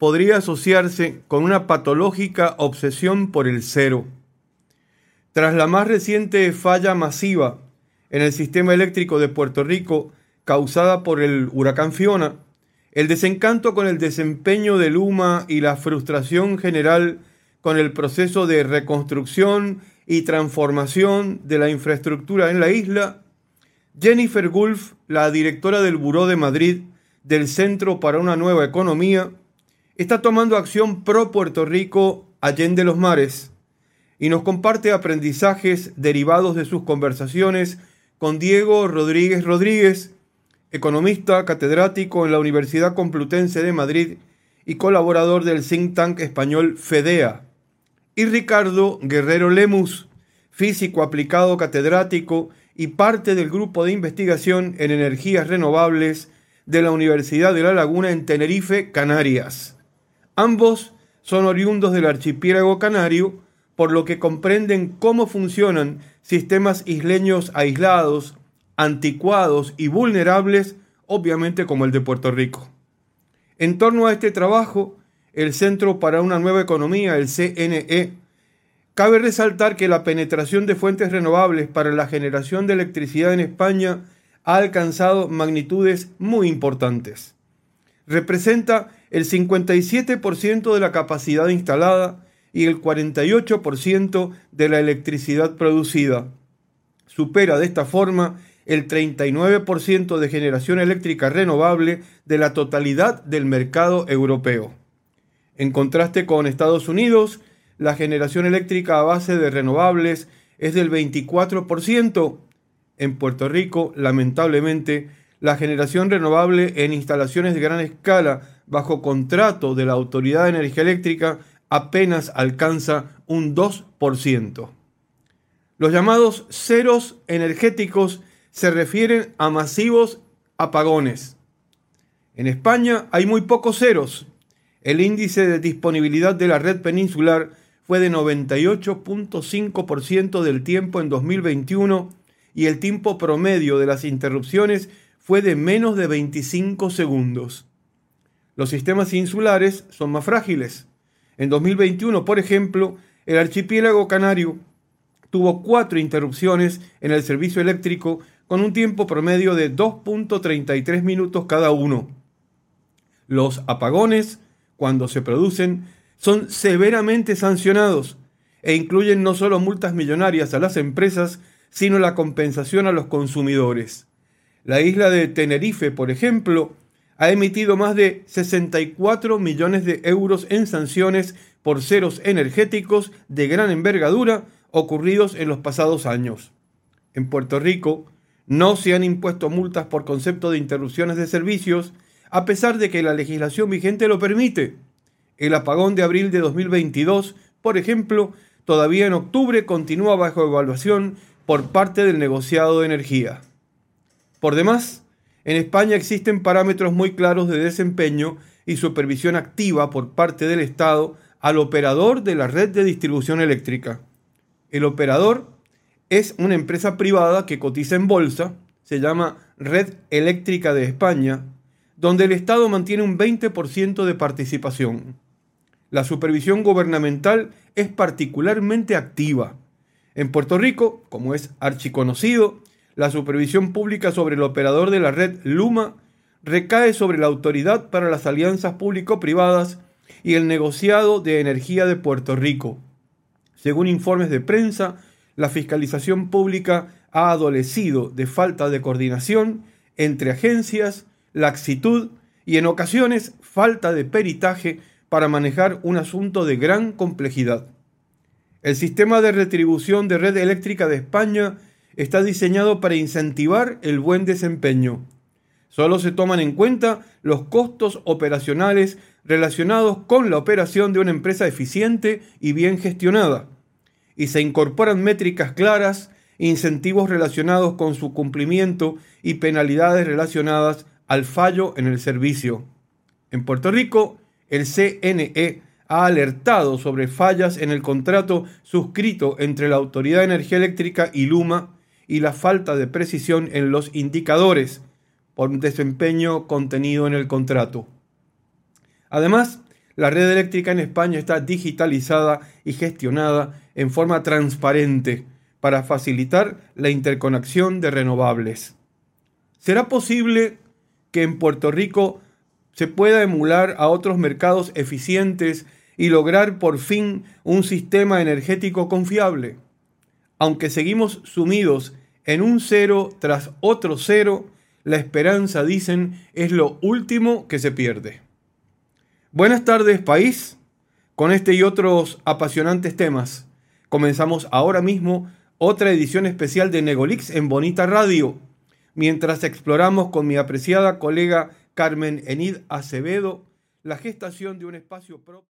podría asociarse con una patológica obsesión por el cero. Tras la más reciente falla masiva en el sistema eléctrico de Puerto Rico causada por el huracán Fiona, el desencanto con el desempeño de Luma y la frustración general con el proceso de reconstrucción y transformación de la infraestructura en la isla, Jennifer Gulf, la directora del Buró de Madrid del Centro para una Nueva Economía, está tomando acción pro Puerto Rico allende los mares y nos comparte aprendizajes derivados de sus conversaciones con Diego Rodríguez Rodríguez, economista catedrático en la Universidad Complutense de Madrid y colaborador del think tank español FEDEA, y Ricardo Guerrero Lemus, físico aplicado catedrático y parte del grupo de investigación en energías renovables de la Universidad de La Laguna en Tenerife, Canarias. Ambos son oriundos del archipiélago canario, por lo que comprenden cómo funcionan sistemas isleños aislados, anticuados y vulnerables, obviamente como el de Puerto Rico. En torno a este trabajo, el Centro para una Nueva Economía, el CNE, cabe resaltar que la penetración de fuentes renovables para la generación de electricidad en España ha alcanzado magnitudes muy importantes. Representa el 57% de la capacidad instalada y el 48% de la electricidad producida. Supera de esta forma el 39% de generación eléctrica renovable de la totalidad del mercado europeo. En contraste con Estados Unidos, la generación eléctrica a base de renovables es del 24%. En Puerto Rico, lamentablemente, la generación renovable en instalaciones de gran escala bajo contrato de la Autoridad de Energía Eléctrica apenas alcanza un 2%. Los llamados ceros energéticos se refieren a masivos apagones. En España hay muy pocos ceros. El índice de disponibilidad de la red peninsular fue de 98.5% del tiempo en 2021 y el tiempo promedio de las interrupciones fue de menos de 25 segundos. Los sistemas insulares son más frágiles. En 2021, por ejemplo, el archipiélago canario tuvo cuatro interrupciones en el servicio eléctrico con un tiempo promedio de 2.33 minutos cada uno. Los apagones, cuando se producen, son severamente sancionados. e incluyen no solo multas millonarias a las empresas, sino la compensación a los consumidores. La isla de Tenerife, por ejemplo, ha emitido más de 64 millones de euros en sanciones por ceros energéticos de gran envergadura ocurridos en los pasados años. En Puerto Rico no se han impuesto multas por concepto de interrupciones de servicios, a pesar de que la legislación vigente lo permite. El apagón de abril de 2022, por ejemplo, todavía en octubre continúa bajo evaluación por parte del negociado de energía. Por demás, en España existen parámetros muy claros de desempeño y supervisión activa por parte del Estado al operador de la red de distribución eléctrica. El operador es una empresa privada que cotiza en bolsa, se llama Red Eléctrica de España, donde el Estado mantiene un 20% de participación. La supervisión gubernamental es particularmente activa. En Puerto Rico, como es archiconocido, la supervisión pública sobre el operador de la red Luma recae sobre la Autoridad para las Alianzas Público-Privadas y el Negociado de Energía de Puerto Rico. Según informes de prensa, la fiscalización pública ha adolecido de falta de coordinación entre agencias, laxitud y en ocasiones falta de peritaje para manejar un asunto de gran complejidad. El sistema de retribución de red eléctrica de España está diseñado para incentivar el buen desempeño. Solo se toman en cuenta los costos operacionales relacionados con la operación de una empresa eficiente y bien gestionada, y se incorporan métricas claras, incentivos relacionados con su cumplimiento y penalidades relacionadas al fallo en el servicio. En Puerto Rico, el CNE ha alertado sobre fallas en el contrato suscrito entre la Autoridad de Energía Eléctrica y Luma y la falta de precisión en los indicadores por desempeño contenido en el contrato. Además, la red eléctrica en España está digitalizada y gestionada en forma transparente para facilitar la interconexión de renovables. ¿Será posible que en Puerto Rico se pueda emular a otros mercados eficientes y lograr por fin un sistema energético confiable? Aunque seguimos sumidos en un cero tras otro cero, la esperanza, dicen, es lo último que se pierde. Buenas tardes, país. Con este y otros apasionantes temas, comenzamos ahora mismo otra edición especial de Negolix en Bonita Radio, mientras exploramos con mi apreciada colega Carmen Enid Acevedo la gestación de un espacio propio.